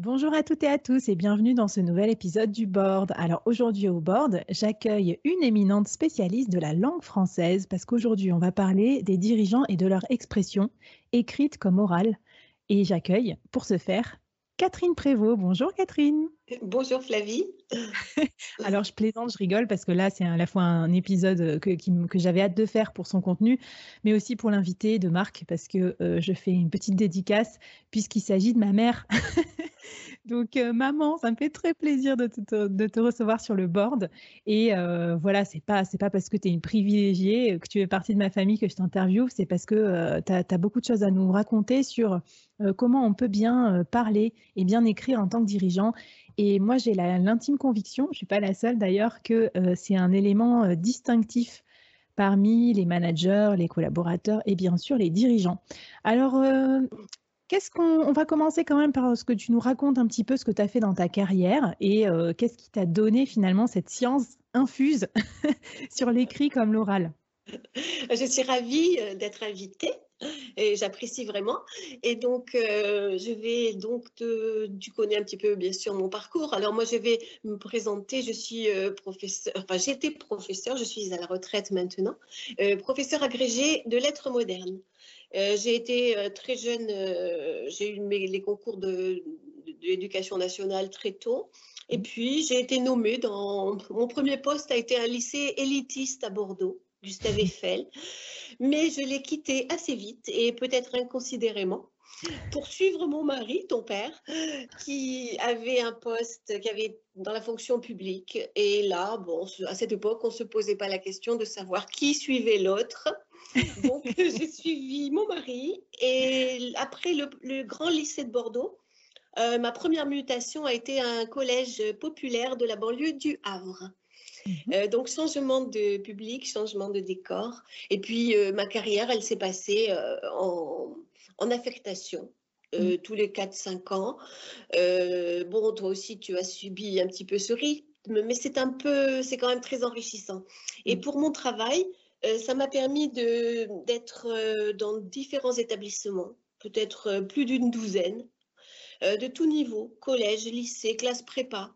Bonjour à toutes et à tous et bienvenue dans ce nouvel épisode du Board. Alors aujourd'hui au Board, j'accueille une éminente spécialiste de la langue française parce qu'aujourd'hui on va parler des dirigeants et de leur expression, écrite comme orale. Et j'accueille pour ce faire Catherine Prévost. Bonjour Catherine. Bonjour Flavie. Alors je plaisante, je rigole parce que là c'est à la fois un épisode que, j'avais hâte de faire pour son contenu, mais aussi pour l'invité de Marc parce que euh, je fais une petite dédicace puisqu'il s'agit de ma mère. Donc, euh, maman, ça me fait très plaisir de te, recevoir sur le board. Et euh, voilà, c'est pas, pas parce que tu es une privilégiée, que tu es partie de ma famille que je t'interviewe, c'est parce que tu as, beaucoup de choses à nous raconter sur comment on peut bien parler et bien écrire en tant que dirigeant et moi, j'ai l'intime conviction, je ne suis pas la seule d'ailleurs, que euh, c'est un élément euh, distinctif parmi les managers, les collaborateurs et bien sûr les dirigeants. Alors, euh, qu'est-ce qu'on va commencer quand même par ce que tu nous racontes un petit peu ce que tu as fait dans ta carrière et qu'est-ce qui t'a donné finalement cette science infuse sur l'écrit comme l'oral? Je suis ravie d'être invitée et j'apprécie vraiment. Et donc, euh, je vais donc, te, tu connais un petit peu bien sûr mon parcours. Alors moi, je vais me présenter. Je suis euh, professeur, enfin j'étais professeur, je suis à la retraite maintenant, euh, professeur agrégé de lettres modernes. J'ai été très jeune, j'ai eu mes, les concours de, de l'éducation nationale très tôt. Et puis, j'ai été nommée dans. Mon premier poste a été un lycée élitiste à Bordeaux. Gustave Eiffel, mais je l'ai quitté assez vite et peut-être inconsidérément pour suivre mon mari, ton père, qui avait un poste, qui avait dans la fonction publique. Et là, bon, à cette époque, on ne se posait pas la question de savoir qui suivait l'autre. Donc, j'ai suivi mon mari. Et après le, grand lycée de Bordeaux, euh, ma première mutation a été un collège populaire de la banlieue du Havre. Mmh euh, donc, changement de public, changement de décor. Et puis, euh, ma carrière, elle s'est passée en, en, affectation. Mmh. tous les 4-5 ans. bon, toi aussi, tu as subi un petit peu ce rythme mais c'est un peu, c'est quand même très enrichissant. Et mmh. pour mon travail, ça m'a permis d'être euh, dans différents établissements, peut-être plus d'une douzaine, de tout niveau, collège, lycée, classe prépa.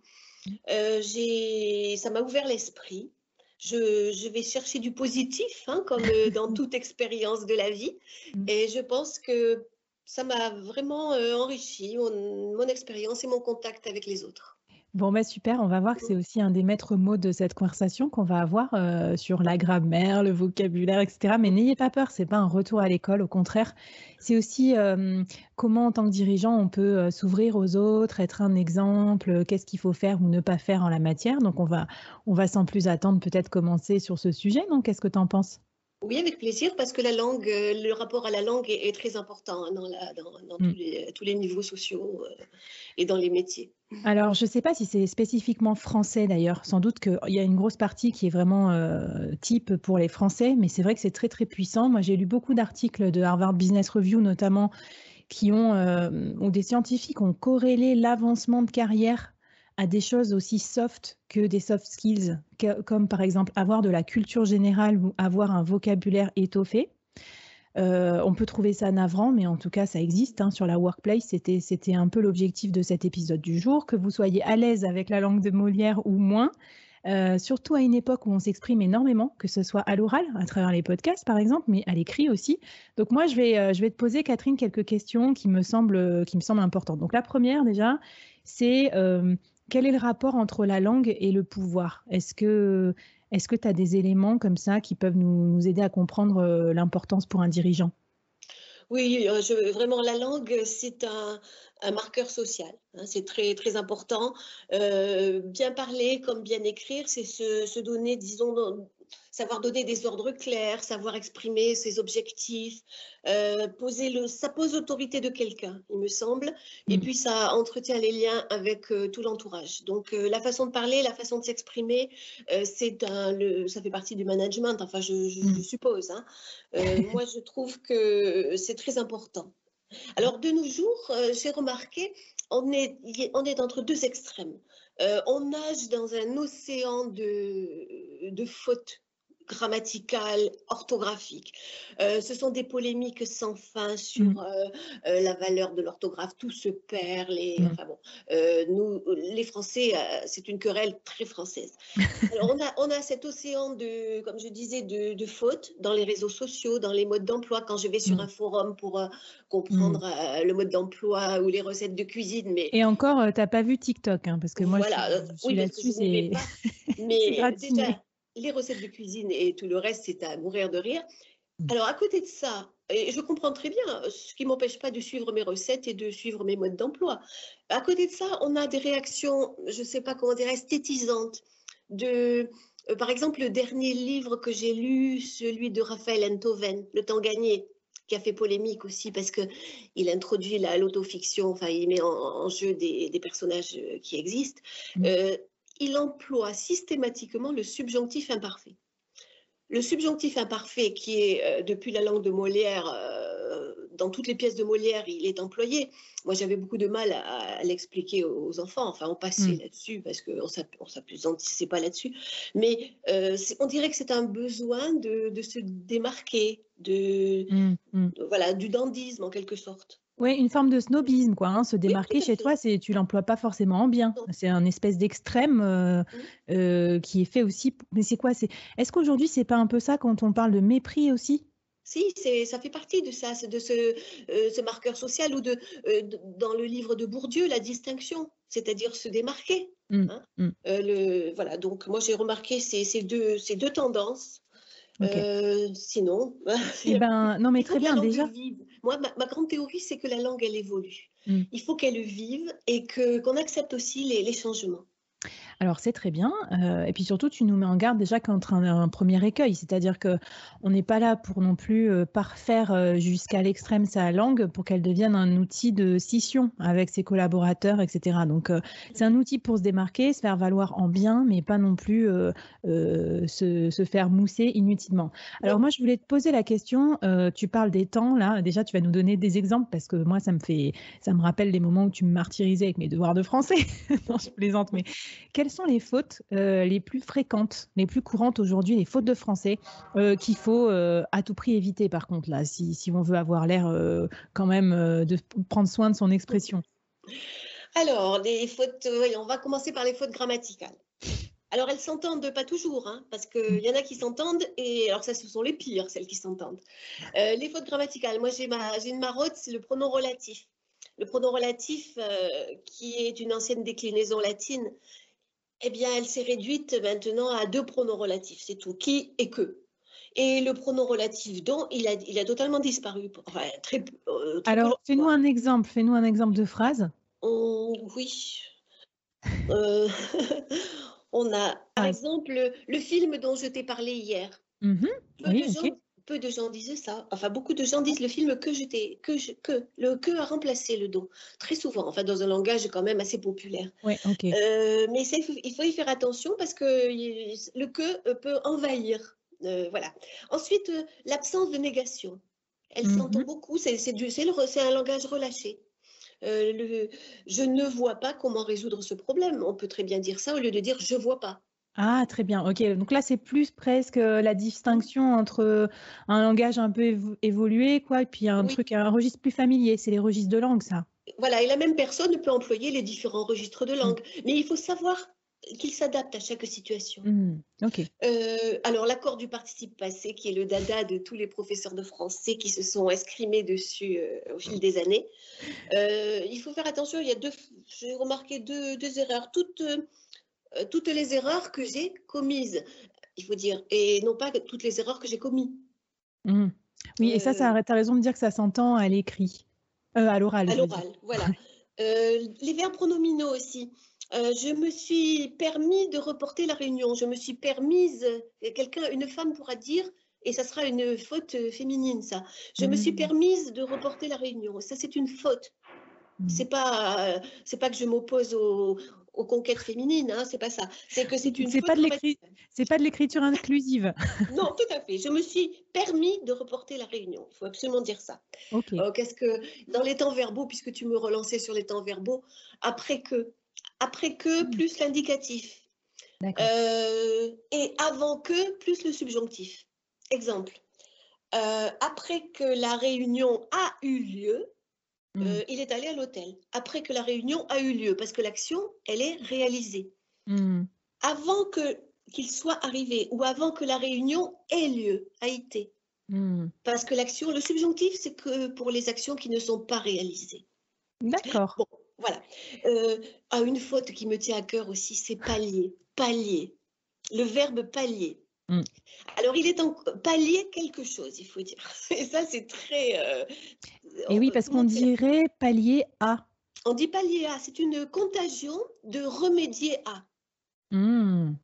Ça m'a ouvert l'esprit. Je, je, vais chercher du positif, hein, comme dans toute expérience de la vie. Mmh. Et je pense que ça m'a vraiment enrichi, mon expérience et mon contact avec les autres. Bon, bah super, on va voir que c'est aussi un des maîtres mots de cette conversation qu'on va avoir euh, sur la grammaire, le vocabulaire, etc. Mais n'ayez pas peur, c'est pas un retour à l'école, au contraire, c'est aussi euh, comment en tant que dirigeant on peut euh, s'ouvrir aux autres, être un exemple, qu'est-ce qu'il faut faire ou ne pas faire en la matière. Donc on va, on va sans plus attendre peut-être commencer sur ce sujet. Donc qu'est-ce que tu en penses? Oui, avec plaisir, parce que la langue, euh, le rapport à la langue est, très important hein, dans, mm. tous, les, niveaux sociaux euh, et dans les métiers. Alors, je ne sais pas si c'est spécifiquement français d'ailleurs. Sans doute qu'il y a une grosse partie qui est vraiment euh, type pour les Français, mais c'est vrai que c'est très très puissant. Moi, j'ai lu beaucoup d'articles de Harvard Business Review notamment qui ont, où des scientifiques ont corrélé l'avancement de carrière à des choses aussi soft que des soft skills, comme par exemple avoir de la culture générale ou avoir un vocabulaire étoffé. Euh, on peut trouver ça navrant, mais en tout cas, ça existe hein, sur la workplace. C'était, c'était un peu l'objectif de cet épisode du jour, que vous soyez à l'aise avec la langue de Molière ou moins. Euh, surtout à une époque où on s'exprime énormément, que ce soit à l'oral, à travers les podcasts par exemple, mais à l'écrit aussi. Donc moi, je vais, euh, je vais te poser, Catherine, quelques questions qui me semblent, qui me semblent importantes. Donc la première déjà, c'est quel est le rapport entre la langue et le pouvoir? Est-ce que est-ce que tu as des éléments comme ça qui peuvent nous, aider à comprendre euh, l'importance pour un dirigeant? Oui, euh, vraiment, la langue, c'est un, marqueur social. Hein, c'est très, très important. Euh, bien parler comme bien écrire, c'est se, se, donner, disons, savoir donner des ordres clairs, savoir exprimer ses objectifs, euh, poser le, ça pose l'autorité de quelqu'un, il me semble, et mm. puis ça entretient les liens avec euh, tout l'entourage. Donc euh, la façon de parler, la façon de s'exprimer, c'est un, le, ça fait partie du management, enfin je, mm. suppose. Hein. moi je trouve que c'est très important. Alors de nos jours, j'ai remarqué, on est, entre deux extrêmes. on nage dans un océan de fautes grammaticales, orthographiques. Euh, ce sont des polémiques sans fin sur mmh. euh, euh, la valeur de l'orthographe. Tout se perd. Les, mmh. enfin bon, nous, les Français, c'est une querelle très française. Alors, on a, on a cet océan de, comme je disais, de, de fautes dans les réseaux sociaux, dans les modes d'emploi. Quand je vais sur mmh. un forum pour comprendre le mode d'emploi ou les recettes de cuisine, mais et encore, tu n'as pas vu TikTok, hein, parce que moi, voilà, je, suis là-dessus, c'est mais déjà les recettes de cuisine et tout le reste, c'est à mourir de rire. Mmh. Alors, à côté de ça, et je comprends très bien, ce qui m'empêche pas de suivre mes recettes et de suivre mes modes d'emploi. À côté de ça, on a des réactions, je ne sais pas comment dire, esthétisantes. De, euh, par exemple, le dernier livre que j'ai lu, celui de Raphaël Enthoven, Le temps gagné, qui a fait polémique aussi parce qu'il introduit l'autofiction, enfin, il met en, jeu des, personnages euh, qui existent. Mmh. Euh, il emploie systématiquement le subjonctif imparfait. Le subjonctif imparfait, qui est euh, depuis la langue de Molière, euh, dans toutes les pièces de Molière, il est employé. Moi, j'avais beaucoup de mal à, l'expliquer aux enfants. Enfin, on passait mm. là-dessus parce qu'on ne pas là-dessus. Mais euh, on dirait que c'est un besoin de, se démarquer, de, mm, mm. voilà, du dandisme en quelque sorte. Oui, une forme de snobisme, quoi. Hein. Se démarquer chez toi, c'est tu l'emploies pas forcément en bien. C'est un espèce d'extrême euh, euh, qui est fait aussi. Mais c'est quoi C'est est-ce qu'aujourd'hui c'est pas un peu ça quand on parle de mépris aussi? Si, c'est, ça fait partie de ça, de ce, euh, ce marqueur social ou de, dans le livre de Bourdieu, la distinction, c'est-à-dire se démarquer. Mmh, hein. mmh. le, voilà, donc moi j'ai remarqué ces, deux, ces deux tendances euh, sinon, eh ben, non mais très bien déjà. Moi, ma, grande théorie, c'est que la langue, elle évolue. Mmh. Il faut qu'elle vive et que qu'on accepte aussi les changements. Alors c'est très bien, euh, et puis surtout tu nous mets en garde déjà contre un, premier écueil, c'est-à-dire que on n'est pas là pour non plus euh, parfaire euh, jusqu'à l'extrême sa langue pour qu'elle devienne un outil de scission avec ses collaborateurs, etc. Donc c'est un outil pour se démarquer, se faire valoir en bien, mais pas non plus se, faire mousser inutilement. Alors moi je voulais te poser la question, tu parles des temps là, déjà tu vas nous donner des exemples parce que moi ça me fait, ça me rappelle des moments où tu me martyrisais avec mes devoirs de français. non je plaisante, mais Quelles sont les fautes les plus fréquentes, les plus courantes aujourd'hui, les fautes de français qu'il faut à tout prix éviter par contre là, si, on veut avoir l'air quand même de prendre soin de son expression? Alors, les fautes, on va commencer par les fautes grammaticales. Alors, elles s'entendent pas toujours, hein, parce qu'il y en a qui s'entendent, et alors ça, ce sont les pires, celles qui s'entendent. Euh, les fautes grammaticales, moi j'ai une marotte, c'est le pronom relatif. Le pronom relatif, euh, qui est une ancienne déclinaison latine, eh bien, elle s'est réduite maintenant à deux pronoms relatifs, c'est tout, qui et que. Et le pronom relatif dont, il a, il a totalement disparu. Enfin, très, euh, alors, fais-nous un exemple, fais-nous un exemple de phrase. Oui. Euh, On a, par exemple, le film dont je t'ai parlé hier. Peu, de gens, disaient ça. Enfin, beaucoup de gens disent le film que je t'ai, que, que le que a remplacé le don. Très souvent, enfin, dans un langage quand même assez populaire. Euh, mais il faut y faire attention parce que le que peut envahir. Euh, voilà. Ensuite, euh, l'absence de négation. Elle mmh s'entend beaucoup. C'est, un langage relâché. Euh, le, je ne vois pas comment résoudre ce problème. On peut très bien dire ça au lieu de dire je vois pas. Ah, très bien. Ok. Donc là, c'est plus presque la distinction entre un langage un peu évolué, quoi, et puis un truc, un registre plus familier. C'est les registres de langue, ça. Voilà. Et la même personne peut employer les différents registres de langue. Mmh. Mais il faut savoir qu'il s'adapte à chaque situation. Mmh, euh, alors, l'accord du participe passé, qui est le dada de tous les professeurs de français qui se sont escrimés dessus euh, au fil des années, euh, il faut faire attention. Il y a deux, j'ai remarqué deux, deux, erreurs. Toutes, toutes les erreurs que j'ai commises, il faut dire, et non pas toutes les erreurs que j'ai commises. Mmh. Oui, et ça, ça tu as raison de dire que ça s'entend à l'écrit, à l'oral. À l'oral, voilà. les verbes pronominaux aussi. Euh, je me suis permis de reporter la réunion. Je me suis permise, quelqu'un, une femme pourra dire, et ça sera une faute féminine, ça. Je me suis mmh. permise de reporter la réunion. Ça, c'est une faute. Mmh. C'est pas, c'est pas que je m'oppose aux, conquêtes féminines, hein, c'est pas ça. C'est que c'est une. C'est pas de c'est pas de l'écriture inclusive. non, tout à fait. Je me suis permis de reporter la réunion. Il faut absolument dire ça. Ok. Euh, qu'est-ce que dans les temps verbaux, puisque tu me relançais sur les temps verbaux, après que après que mmh. plus l'indicatif. Euh, et avant que plus le subjonctif. Exemple. Euh, après que la réunion a eu lieu, mmh. euh, il est allé à l'hôtel. Après que la réunion a eu lieu, parce que l'action, elle est réalisée. Mmh. Avant que qu'il soit arrivé ou avant que la réunion ait lieu, a été. Parce que l'action, le subjonctif, c'est que pour les actions qui ne sont pas réalisées. D'accord. Voilà. Euh, à une faute qui me tient à cœur aussi, c'est pallier. Pallier. Le verbe pallier. Mm. Alors, il est en pallier quelque chose, il faut dire. Et ça, c'est très. Euh, Et oui, parce qu'on dirait pallier à. On dit pallier à. C'est une contagion de remédier à. Mm.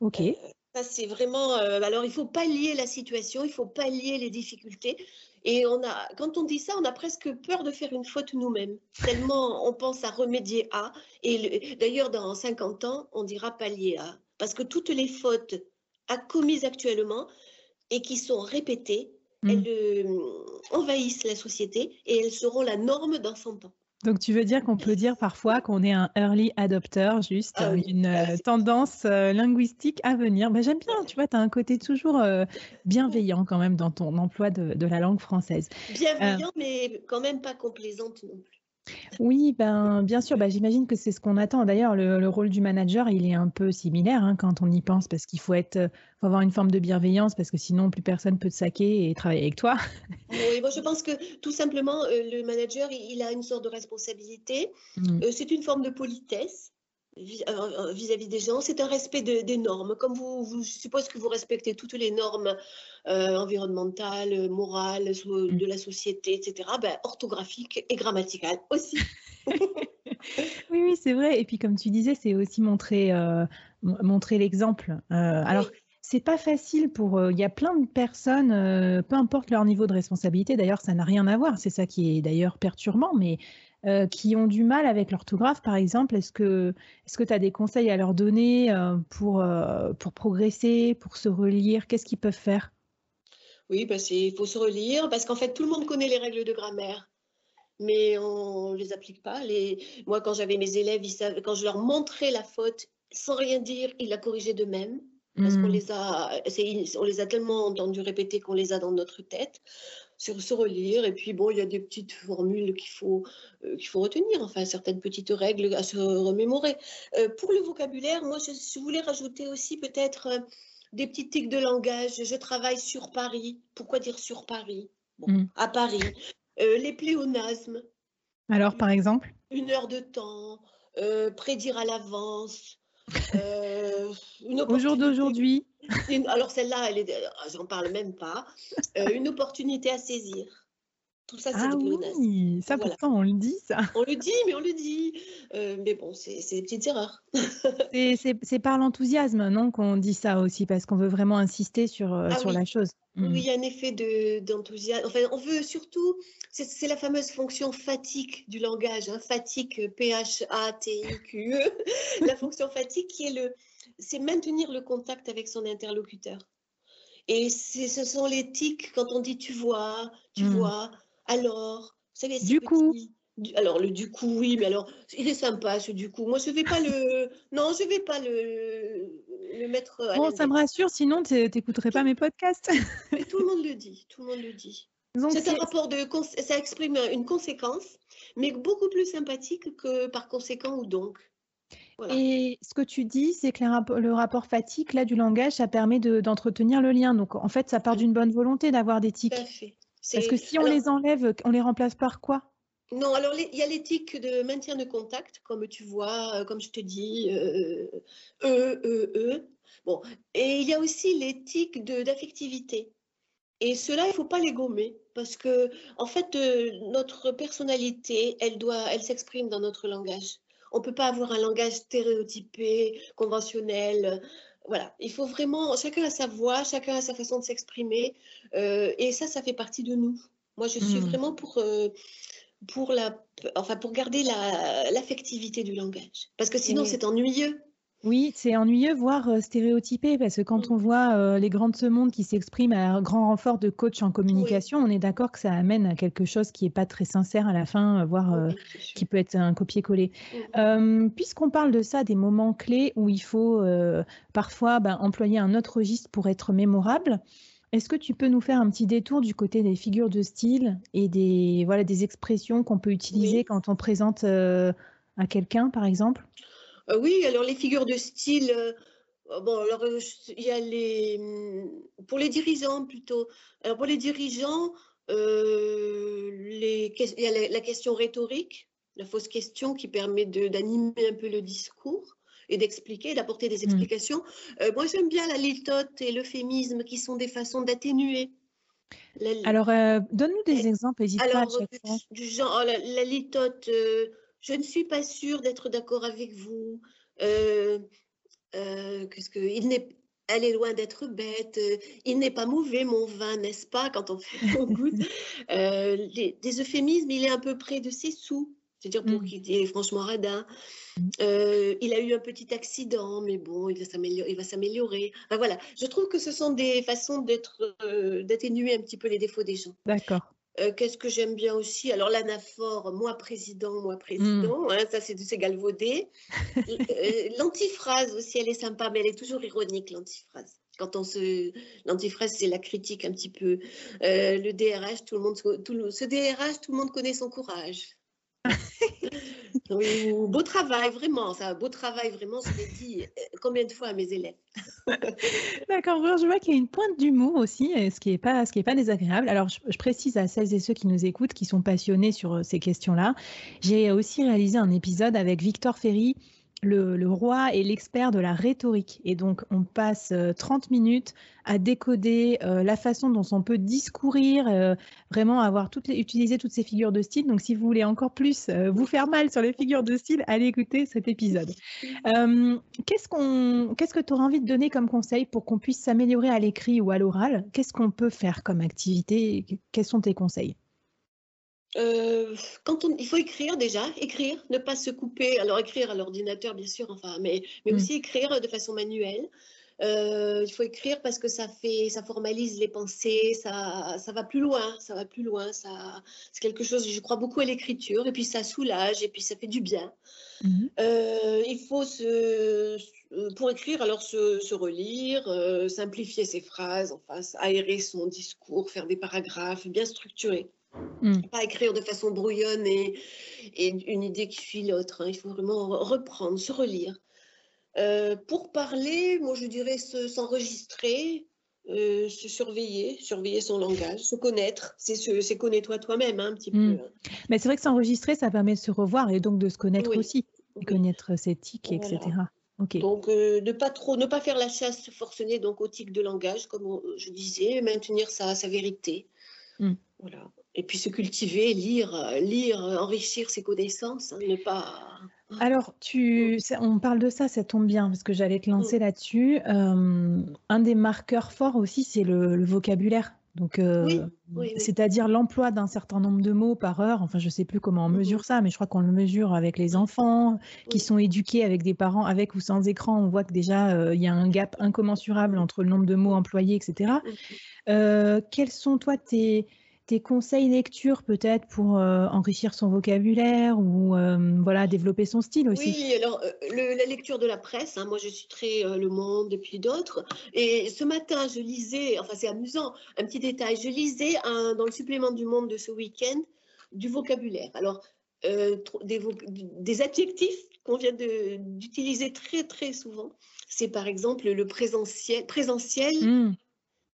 Ok. Euh, ça, c'est vraiment. alors, il faut pallier la situation, il faut pallier les difficultés. Et on a, quand on dit ça, on a presque peur de faire une faute nous-mêmes, tellement on pense à remédier à. Et d'ailleurs, dans 50 ans, on dira pallier à. Parce que toutes les fautes à commises actuellement et qui sont répétées, mmh. elles euh, envahissent la société et elles seront la norme dans 100 ans. Donc, tu veux dire qu'on peut dire parfois qu'on est un early adopter, juste ah une euh, tendance euh, linguistique à venir. Ben, J'aime bien, tu vois, tu as un côté toujours euh, bienveillant quand même dans ton emploi de, de la langue française. Bienveillant, mais quand même pas complaisante non plus. Oui, ben, bien sûr, ben, j'imagine que c'est ce qu'on attend. D'ailleurs, le, rôle du manager, il est un peu similaire hein, quand on y pense, parce qu'il faut être, faut avoir une forme de bienveillance, parce que sinon, plus personne peut te saquer et travailler avec toi. Oui, moi, je pense que tout simplement, euh, le manager, il, a une sorte de responsabilité. Mmh. Euh, c'est une forme de politesse. Euh, vis-à-vis des gens, c'est un respect des normes. Comme vous, vous, je suppose que vous respectez toutes les normes euh, environnementales, morales, mmh. de la société, etc., ben, orthographiques et grammaticales aussi. oui, oui, c'est vrai. Et puis, comme tu disais, c'est aussi montrer, euh, montrer l'exemple. alors, c'est pas facile pour. Il y a plein de personnes, peu importe leur niveau de responsabilité. D'ailleurs, ça n'a rien à voir. C'est ça qui est d'ailleurs perturbant. Mais euh, qui ont du mal avec l'orthographe, par exemple Est-ce que est tu as des conseils à leur donner euh, pour, euh, pour progresser, pour se relire? Qu'est-ce qu'ils peuvent faire? Oui, bah il faut se relire parce qu'en fait, tout le monde connaît les règles de grammaire. mais on ne les applique pas. Les... Moi, quand j'avais mes élèves, ils savaient, quand je leur montrais la faute, sans rien dire, ils la corrigeaient d'eux-mêmes. Parce qu'on mmh. les a, on les a tellement entendus répéter qu'on les a dans notre tête, sur se relire. Et puis bon, il y a des petites formules qu'il faut, euh, qu'il faut retenir, enfin certaines petites règles à se remémorer. Euh, pour le vocabulaire, moi, je, voulais rajouter aussi peut-être euh, des petites tics de langage. Je travaille sur Paris. Pourquoi dire sur Paris? Bon, mmh. À Paris. les pléonasmes. Alors, par exemple? Une heure de temps, prédire à l'avance. Euh, Au jour d'aujourd'hui. Alors celle-là, elle ah, j'en parle même pas. Euh, une opportunité à saisir. Tout ça, c'est ah oui, ça pourtant on le dit, ça. On le dit, mais on le dit. Euh, mais bon, c'est des petites erreurs. c'est par l'enthousiasme, non, qu'on dit ça aussi, parce qu'on veut vraiment insister sur, euh, ah sur la chose. Oui, mm. il y a un effet d'enthousiasme. enfin, on veut surtout, c'est la fameuse fonction fatigue du langage, hein, fatigue, P-H-A-T-I-Q-E. la fonction fatigue qui est le, c'est maintenir le contact avec son interlocuteur. Et ce sont les tics quand on dit tu vois, tu mm. vois, alors, vous savez, du coup. alors le du coup, oui, mais alors il est sympa ce du coup. Moi, je vais pas le, non, je vais pas le, le mettre. bon, ça me rassure. Sinon, tu n'écouterais pas mes podcasts. mais tout le monde le dit. Tout le monde le dit. C'est un rapport de, ça exprime une conséquence, mais beaucoup plus sympathique que par conséquent ou donc. Et ce que tu dis, c'est que le rapport fatigue là du langage, ça permet d'entretenir le lien. Donc en fait, ça part d'une bonne volonté d'avoir des tics. Tout à fait. Parce que si on les enlève, on les remplace par quoi? Non, alors il y a l'éthique de maintien de contact, comme tu vois, euh, comme je te dis, euh, E, E, E. Bon, et il y a aussi l'éthique d'affectivité. Et cela, il ne faut pas les gommer, parce que, en fait, euh, notre personnalité, elle doit, elle s'exprime dans notre langage. On ne peut pas avoir un langage stéréotypé, conventionnel voilà, il faut vraiment, chacun a sa voix, chacun a sa façon de s'exprimer, euh, et ça, ça fait partie de nous. Moi, je suis hmm. vraiment pour, euh, pour, la, enfin, pour garder l'affectivité du langage, parce que sinon, c'est ennuyeux. Oui, c'est ennuyeux, voire euh, stéréotypé, parce que quand mm. on voit euh, les grands de ce monde qui s'expriment à un grand renfort de coach en communication, on est d'accord que ça amène à quelque chose qui n'est pas très sincère à la fin, euh, voire qui peut être un copier-coller. Mm. Puisqu'on parle de ça, des moments clés où il faut parfois ben, employer un autre registre pour être mémorable, est-ce que tu peux nous faire un petit détour du côté des figures de style et des, voilà, des expressions qu'on peut utiliser quand on présente à quelqu'un, par exemple? Euh, oui, alors les figures de style, euh, bon, alors euh, il y a les, hum, pour les dirigeants plutôt. Alors pour les dirigeants, les, il y a la, question rhétorique, la fausse question qui permet d'animer un peu le discours et d'expliquer, d'apporter des mmh. explications. moi, j'aime bien la litote et l'euphémisme qui sont des façons d'atténuer. Alors, donne-nous des exemples, n'hésite pas à chaque fois. Du genre, la, la litote, je ne suis pas sûre d'être d'accord avec vous. Euh, euh, qu'est-ce que il n'est elle est loin d'être bête. Il n'est pas mauvais, mon vin, n'est-ce pas, quand on fait on goûte. Euh, des euphémismes, il est un peu près de ses sous. C'est-à-dire pour mm. qu'il est franchement radin. Mm. il a eu un petit accident, mais bon, il va s'améliorer. Enfin, voilà, je trouve que ce sont des façons d'être, d'atténuer un petit peu les défauts des gens. D'accord. Euh, qu'est-ce que j'aime bien aussi? Alors l'anaphore, moi président, moi président, hmm. hein, ça c'est galvaudé. Euh, l'antiphrase aussi, elle est sympa, mais elle est toujours ironique, l'antiphrase. Quand on se, l'antiphrase, c'est la critique un petit peu. Euh, le DRH, tout le monde, tout ce DRH, tout le monde connaît son courage. Beau travail, vraiment. Ça, beau travail, vraiment, je l'ai dit euh, combien de fois à mes élèves. D'accord, je vois qu'il y a une pointe d'humour aussi, ce qui n'est pas, désagréable. Alors, je, je, précise à celles et ceux qui nous écoutent, qui sont passionnés sur euh, ces questions-là, j'ai aussi réalisé un épisode avec Victor Ferry le, roi est l'expert de la rhétorique. Et donc, on passe 30 euh, minutes à décoder euh, la façon dont on peut discourir, euh, vraiment avoir toutes les, utiliser toutes ces figures de style. Donc, si vous voulez encore plus vous faire mal sur les figures de style, allez écouter cet épisode. qu'est-ce qu'est-ce que tu auras envie de donner comme conseil pour qu'on puisse s'améliorer à l'écrit ou à l'oral? Qu'est-ce qu'on peut faire comme activité? Quels sont tes conseils? Euh, quand on, il faut écrire déjà, écrire, ne pas se couper. Alors écrire à l'ordinateur, bien sûr, enfin, mais, mais mm. aussi écrire de façon manuelle. Euh, il faut écrire parce que ça fait, ça formalise les pensées, ça, ça va plus loin, ça va plus loin. Ça, c'est quelque chose. Je crois beaucoup à l'écriture et puis ça soulage et puis ça fait du bien. Mmh euh, il faut se, pour écrire, alors se, relire, euh, simplifier ses phrases, enfin aérer son discours, faire des paragraphes bien structurés. Mmh. Pas écrire de façon brouillonne et, et une idée qui suit l'autre. Hein. Il faut vraiment reprendre, se relire. Euh, pour parler, moi je dirais s'enregistrer, euh, se surveiller, surveiller son langage, se connaître. C'est connais-toi toi-même hein, un petit mmh. peu. Hein. Mais c'est vrai que s'enregistrer, ça permet de se revoir et donc de se connaître aussi, de connaître ses tics, etc. Donc, euh, ne pas trop, ne pas faire la chasse forcenée donc aux tics de langage, comme je disais, maintenir sa, sa vérité. Mmh. Voilà. Et puis se cultiver, lire, lire, enrichir ses connaissances, hein, ne pas alors, tu, on parle de ça, ça tombe bien, parce que j'allais te lancer mm. là-dessus. Euh, un des marqueurs forts aussi, c'est le, vocabulaire. Donc, euh, c'est-à-dire l'emploi d'un certain nombre de mots par heure. Enfin, je ne sais plus comment on mm-hmm. mesure ça, mais je crois qu'on le mesure avec les enfants qui sont éduqués avec des parents avec ou sans écran. On voit que déjà, euh, il y a un gap incommensurable entre le nombre de mots employés, etc. Mm-hmm. quels sont, toi, tes, des conseils lecture peut-être pour euh, enrichir son vocabulaire ou euh, voilà développer son style aussi? Oui, alors euh, la lecture de la presse, hein, moi je suis très Le Monde et puis d'autres. Et ce matin, je lisais, enfin c'est amusant, un petit détail, je lisais dans le supplément du Monde de ce week-end du vocabulaire. Alors, des, des, adjectifs qu'on vient d'utiliser très très souvent, c'est par exemple le présentiel, présentiel mmh.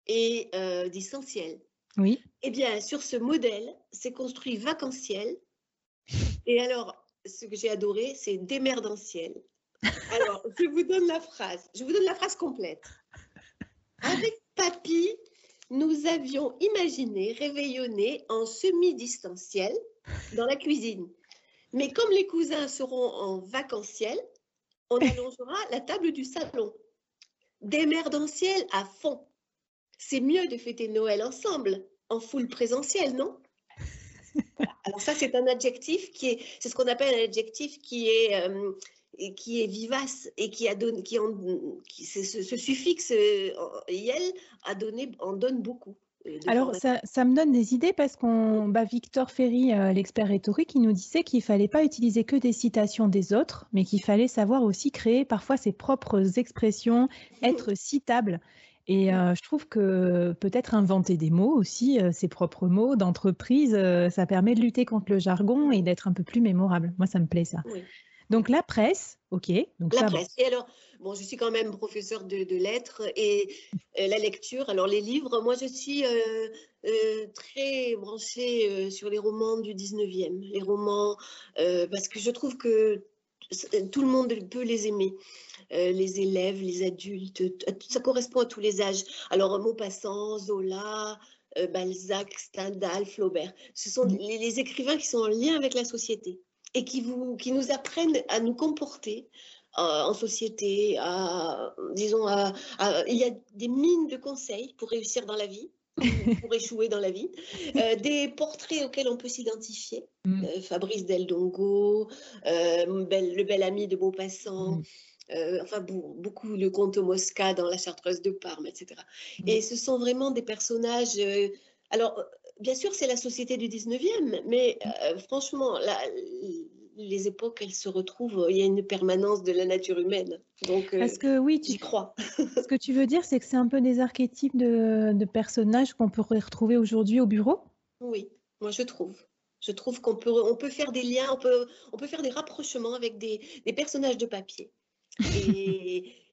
et distanciel. Oui. Eh bien, sur ce modèle, c'est construit vacanciel. Et alors, ce que j'ai adoré, c'est démerdentiel. Alors, je vous donne la phrase. Je vous donne la phrase complète. Avec Papy, nous avions imaginé réveillonner en semi-distanciel dans la cuisine. Mais comme les cousins seront en vacanciel, on allongera la table du salon. Démerdentiel à fond c'est mieux de fêter Noël ensemble, en foule présentielle, non? Alors ça, c'est un adjectif qui est, c'est ce qu'on appelle un adjectif qui est, euh, qui est vivace et qui a donné, qui en, qui, ce, suffixe euh, yel a donné, en donne beaucoup. Euh, Alors, ça, ça, me donne des idées parce qu'on, bah, Victor Ferry, l'expert rhétorique, il nous disait qu'il fallait pas utiliser que des citations des autres, mais qu'il fallait savoir aussi créer parfois ses propres expressions, être citable. Et euh, je trouve que peut-être inventer des mots aussi, euh, ses propres mots d'entreprise, euh, ça permet de lutter contre le jargon et d'être un peu plus mémorable. Moi, ça me plaît ça. Donc la presse, ok. Donc la presse. Et alors, bon, je suis quand même professeur de, lettres et la lecture. Alors les livres, moi je suis très branchée sur les romans du 19e, les romans, parce que je trouve que tout le monde peut les aimer. Euh, les élèves, les adultes, ça correspond à tous les âges. Alors, Maupassant, Zola, euh, Balzac, Stendhal, Flaubert, ce sont mm. les, écrivains qui sont en lien avec la société et qui, vous, qui nous apprennent à nous comporter euh, en société, à, disons, il y a des mines de conseils pour réussir dans la vie pour échouer dans la vie, des portraits auxquels on peut s'identifier. Mm. Fabrice Del Dongo, le bel ami de Maupassant, mm. Euh, enfin beaucoup le comte Mosca dans La Chartreuse de Parme, etc. Et ce sont vraiment des personnages. Euh, alors, bien sûr, c'est la société du 19e, mais euh, franchement, les époques, elles se retrouvent, il y a une permanence de la nature humaine. Donc, Parce que oui, tu crois. ce que tu veux dire, c'est que c'est un peu des archétypes de, personnages qu'on pourrait retrouver aujourd'hui au bureau? Oui, moi je trouve. Je trouve qu'on peut, on peut faire des liens, on peut, on peut faire des rapprochements avec des, des personnages de papier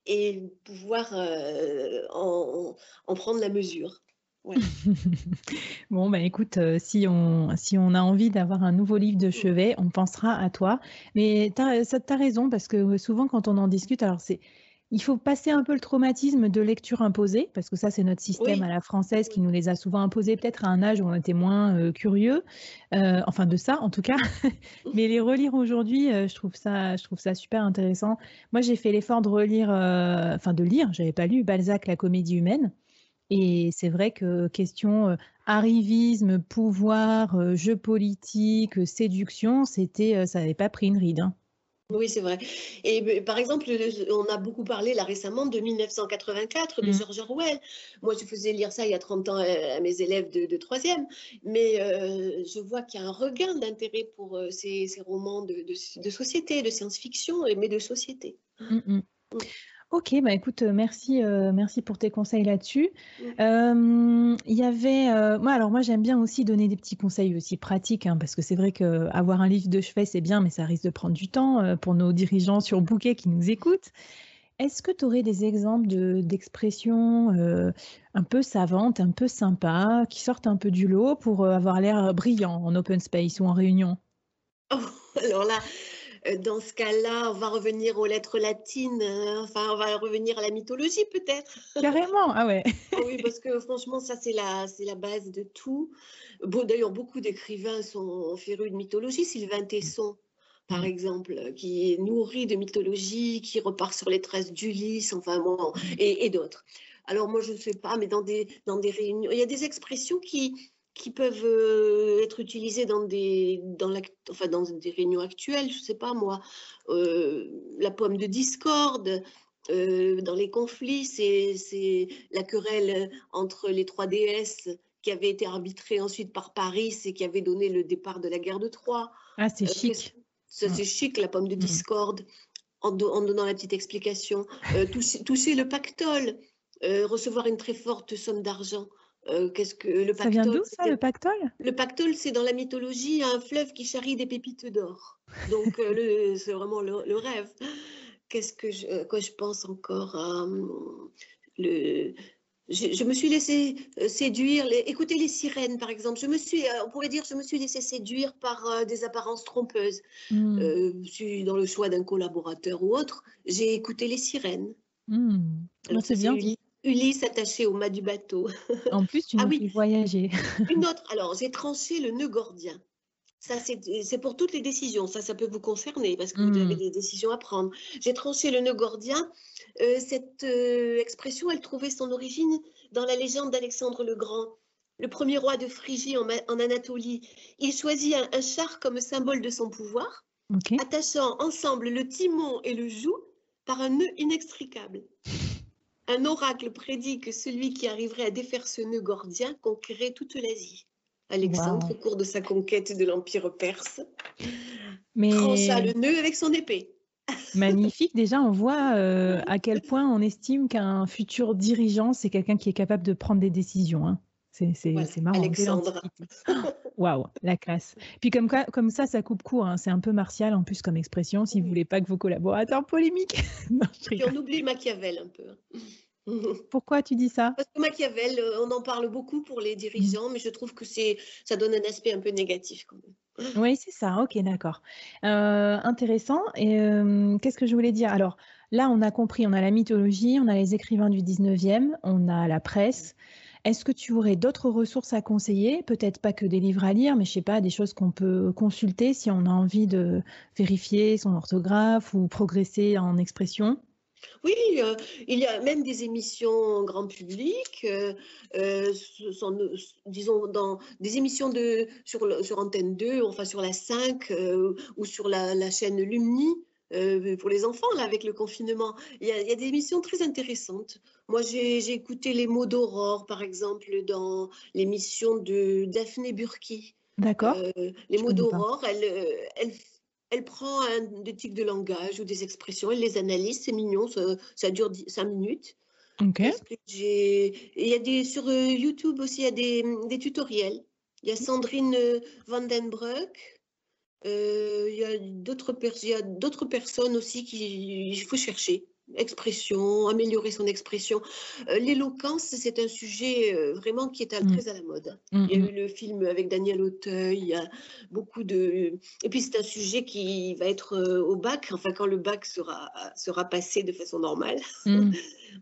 et, pouvoir euh, en, prendre la mesure. bon, bah écoute, euh, si, on, si on a envie d'avoir un nouveau livre de chevet, on pensera à toi. Mais tu as, as, raison, parce que souvent, quand on en discute, alors c'est il faut passer un peu le traumatisme de lecture imposée, parce que ça, c'est notre système à la française qui nous les a souvent imposés, peut-être à un âge où on était moins euh, curieux, euh, enfin de ça en tout cas. Mais les relire aujourd'hui, euh, je trouve ça, je trouve ça super intéressant. Moi, j'ai fait l'effort de relire, enfin de lire. J'avais pas lu Balzac, la Comédie humaine. Et c'est vrai que question arrivisme, pouvoir, jeu politique, séduction, c'était, ça n'avait pas pris une ride. Hein. Oui, c'est vrai. Et par exemple, on a beaucoup parlé là récemment de 1984 de Mmh. George Orwell. Moi, je faisais lire ça il y a 30 ans à, mes élèves de, troisième, mais euh, je vois qu'il y a un regain d'intérêt pour euh, ces, ces romans de, de- de société, de science-fiction, mais de société. Mmh mh. OK, bah, écoute, heu, merci, heu, merci pour tes conseils là-dessus. Hem, il y avait, moi alors moi j'aime bien aussi donner des petits conseils aussi pratiques, hein, parce que c'est vrai qu'avoir un livre de chevet, c'est bien, mais ça risque de prendre du temps, pour nos dirigeants sur Bouquet qui nous écoutent. Est-ce que tu aurais des exemples de d'expressions, un peu savantes, un peu sympas, qui sortent un peu du lot pour, avoir l'air brillant en open space ou en réunion? Oh, alors là, euh, dans ce cas-là, on va revenir aux lettres latines, euh, enfin, on va revenir à la mythologie peut-être. Carrément? Ah ouais. Ah oui, parce que franchement, ça, c'est la, c'est la base de tout. Bon, d'ailleurs, beaucoup d'écrivains sont férus de mythologie. Sylvain Tesson, par exemple, euh, qui est nourri de mythologie, qui repart sur les traces d'Ulysse, enfin bon, et, et d'autres. Alors moi, je ne sais pas, mais dans des, dans des réunions, il y a des expressions qui, qui peuvent euh, être utilisées dans des, dans la, enfin, dans des réunions actuelles, je ne sais pas moi, euh, la pomme de discorde, euh, dans les conflits, c'est la querelle entre les trois déesses qui avait été arbitrée ensuite par Paris et qui avait donné le départ de la guerre de Troie. Ah, c'est Euh, chic. ça, c'est chic, la pomme de Mm. discorde, en, do- en donnant la petite explication. Toucher, toucher le pactole, recevoir une très forte somme d'argent. Euh, Qu'est-ce que le Ça vient pactole d'où ça, le pactole? le pactole, c'est dans la mythologie un fleuve qui charrie des pépites d'or. Donc, euh, le- c'est vraiment le, le rêve. Qu'est-ce que je, euh, quoi je pense encore hum, le, je, je me suis laissé euh, séduire. les- écoutez les sirènes, par exemple. Je me suis, euh, on pourrait dire, je me suis laissé séduire par euh, des apparences trompeuses. Mmh. Euh, je suis dans le choix d'un collaborateur ou autre. J'ai écouté les sirènes. Mmh. Alors, c'est bien. Ulysse, Ulysse attaché au mât du bateau. En plus, tu Ah nous oui. fais voyager. Une autre, alors j'ai tranché le nœud gordien. Ça, c'est pour toutes les décisions. Ça, ça peut vous concerner parce que vous avez Mm. des décisions à prendre. J'ai tranché le nœud gordien. Euh, cette euh, expression, elle trouvait son origine dans la légende d'Alexandre le Grand, le premier roi de Phrygie en, Anatolie. Il choisit un, un char comme symbole de son pouvoir, attachant ensemble le timon et le joug par un nœud inextricable. Un oracle prédit que celui qui arriverait à défaire ce nœud gordien conquérait toute l'Asie. Alexandre, au cours de sa conquête de l'Empire perse, Mais trancha le nœud avec son épée. magnifique. Déjà, on voit euh, à quel point on estime qu'un futur dirigeant, c'est quelqu'un qui est capable de prendre des décisions. hein. C'est Voilà, marrant. l'Antiquité. Waouh, la classe. Puis comme, ça, ça coupe court. hein. C'est un peu martial en plus comme expression. Si vous voulez pas que vos collaborateurs polémiquent. Non, Puis on oublie Machiavel un peu. Pourquoi tu dis ça? Parce que Machiavel, euh, on en parle beaucoup pour les dirigeants, mais je trouve que c'est, ça donne un aspect un peu négatif quand même. Oui, c'est ça. Ok, d'accord. Euh, intéressant. Et euh, qu'est-ce que je voulais dire? Alors là, on a compris, on a la mythologie, on a les écrivains du 19e, on a la presse. Est-ce que tu aurais d'autres ressources à conseiller? Peut-être pas que des livres à lire, mais je sais pas, des choses qu'on peut consulter si on a envie de vérifier son orthographe ou progresser en expression? Oui, euh, il y a même des émissions grand public, euh, euh, disons, dans des émissions de, sur, sur Antenne 2, enfin sur la 5 euh, ou sur la, la chaîne Lumni. Euh, pour les enfants, là, avec le confinement, il y a, il y a des émissions très intéressantes. Moi, j'ai écouté Les mots d'Aurore, par exemple, dans l'émission de Daphné Burki. D'accord? Euh, les Je mots d'aurore, elle, euh, elle, elle prend un, des tics de langage ou des expressions, elle les analyse, c'est mignon, ça, ça dure 5 minutes. Ok. Il y a des, sur YouTube aussi, il y a des, des tutoriels. Il y a Sandrine Vandenbroek. Euh, il y a d'autres personnes aussi qui il faut chercher. Expression, améliorer son expression. Euh, L'éloquence, c'est un sujet euh, vraiment qui est à- Mm. très à la mode. Mm, Il y a mm. eu le film avec Daniel Auteuil, il y a beaucoup de... Et puis c'est un sujet qui va être au bac, enfin quand le bac sera, sera passé de façon normale,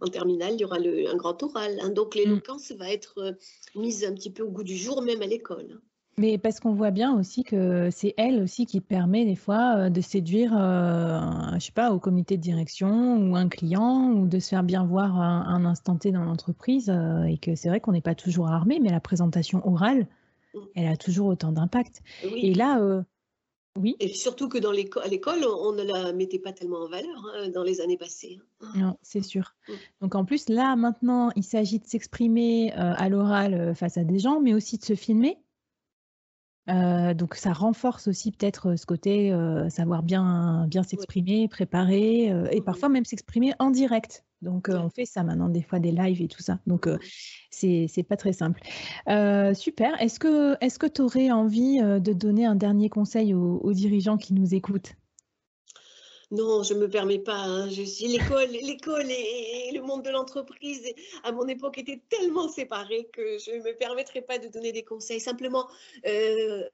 en terminale, il y aura le- un grand oral. hein. Donc l'éloquence va être mise un petit peu au goût du jour, même à l'école. Mais parce qu'on voit bien aussi que c'est elle aussi qui permet des fois euh, de séduire, euh, un- je sais pas, au comité de direction ou un client ou de se faire bien voir un, un instant T dans l'entreprise euh, et que c'est vrai qu'on n'est pas toujours armé, mais la présentation orale, Mm. elle a toujours autant d'impact. Oui. Et là, euh, Oui. Et surtout que dans à l'école, on ne la mettait pas tellement en valeur hein, dans les années passées. Hein. Non, c'est sûr. Mm. Donc en plus, là, maintenant, il s'agit de s'exprimer euh, à l'oral euh, face à des gens, mais aussi de se filmer. Euh, donc ça renforce aussi peut-être ce côté savoir bien, bien s'exprimer, préparer, et parfois même s'exprimer en direct. Donc, on fait ça maintenant, des fois des lives et tout ça. Donc, c'est c'est pas très simple. super. Est-ce que est-ce que tu aurais envie de donner un dernier conseil aux, dirigeants qui nous écoutent? Non, je ne me permets pas. Hein. Je l'école, et, le monde de l'entreprise à mon époque étaient tellement séparés que je ne me permettrai pas de donner des conseils. Simplement,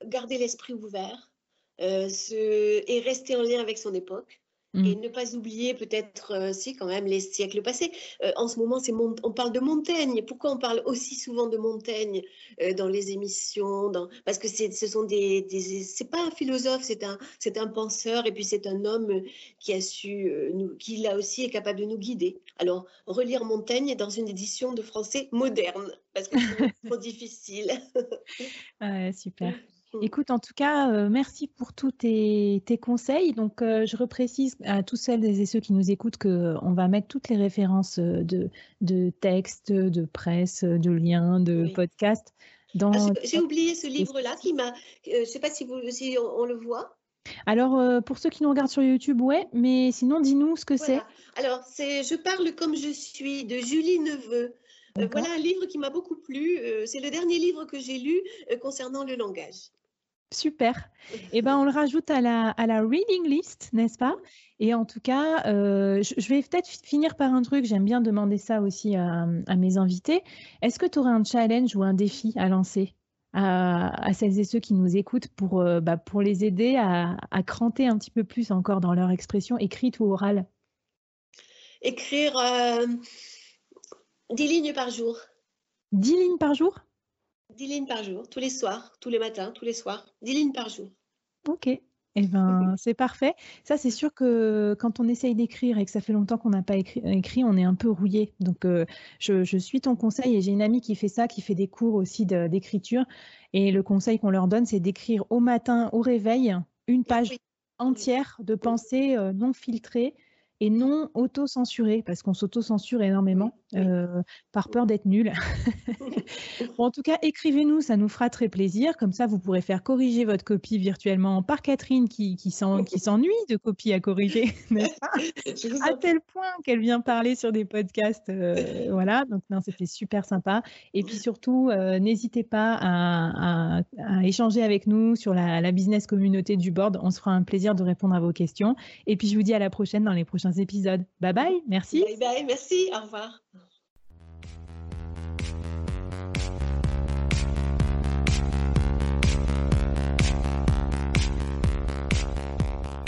garder l'esprit ouvert et rester en lien avec son époque. Et mm. ne pas oublier peut-être, euh, si quand même, les siècles passés. Euh, en ce moment, on parle de Montaigne. Pourquoi on parle aussi souvent de Montaigne euh, dans les émissions dans... Parce que ce sont des, des... c'est pas un philosophe, c'est un, c'est un penseur et puis c'est un homme qui a su, nous, qui là aussi est capable de nous guider. Alors, relire Montaigne dans une édition de français moderne, parce que c'est trop difficile. ouais, super. Écoute, en tout cas, euh, merci pour tous tes, conseils. Donc, euh, je reprécise à tous celles et ceux qui nous écoutent qu'on va mettre toutes les références euh, de, de textes, de presse, de liens, de podcasts. Dans... Ah, j'ai oublié ce livre-là qui m'a. je ne sais pas si, vous, si on, le voit. Alors, pour ceux qui nous regardent sur YouTube, ouais, mais sinon, dis-nous ce que c'est. Alors, c'est Je parle comme je suis de Julie Neveu. voilà un livre qui m'a beaucoup plu. c'est le dernier livre que j'ai lu concernant le langage. Super. Eh ben, on le rajoute à la, à la reading list, n'est-ce pas? Et en tout cas, euh, je, vais peut-être finir par un truc. J'aime bien demander ça aussi à, mes invités. Est-ce que tu aurais un challenge ou un défi à lancer à, celles et ceux qui nous écoutent pour, euh, bah, pour les aider à, à, cranter un petit peu plus encore dans leur expression écrite ou orale? Écrire euh, 10 lignes par jour. 10 lignes par jour? 10 lignes par jour, tous les soirs, tous les matins, tous les soirs, 10 lignes par jour. Ok. Eh ben, c'est parfait. Ça, c'est sûr que quand on essaye d'écrire et que ça fait longtemps qu'on n'a pas écrit, on est un peu rouillé. Donc, euh, je, suis ton conseil et j'ai une amie qui fait ça, qui fait des cours aussi d'écriture. Et le conseil qu'on leur donne, c'est d'écrire au matin, au réveil, une page entière de pensées euh, non filtrées et non auto-censuré, parce qu'on s'auto-censure énormément euh, par peur d'être nul. en tout cas, écrivez-nous, ça nous fera très plaisir. Comme ça, vous pourrez faire corriger votre copie virtuellement par Catherine qui, qui s'ennuie de copies à corriger, À tel point qu'elle vient parler sur des podcasts. Euh, voilà, donc non, c'était super sympa. Et puis surtout, euh, n'hésitez pas à, échanger avec nous sur la, la business communauté du board. On se fera un plaisir de répondre à vos questions. Et puis, je vous dis à la prochaine dans les prochains épisodes. Bye bye, merci. Bye bye, merci, au revoir.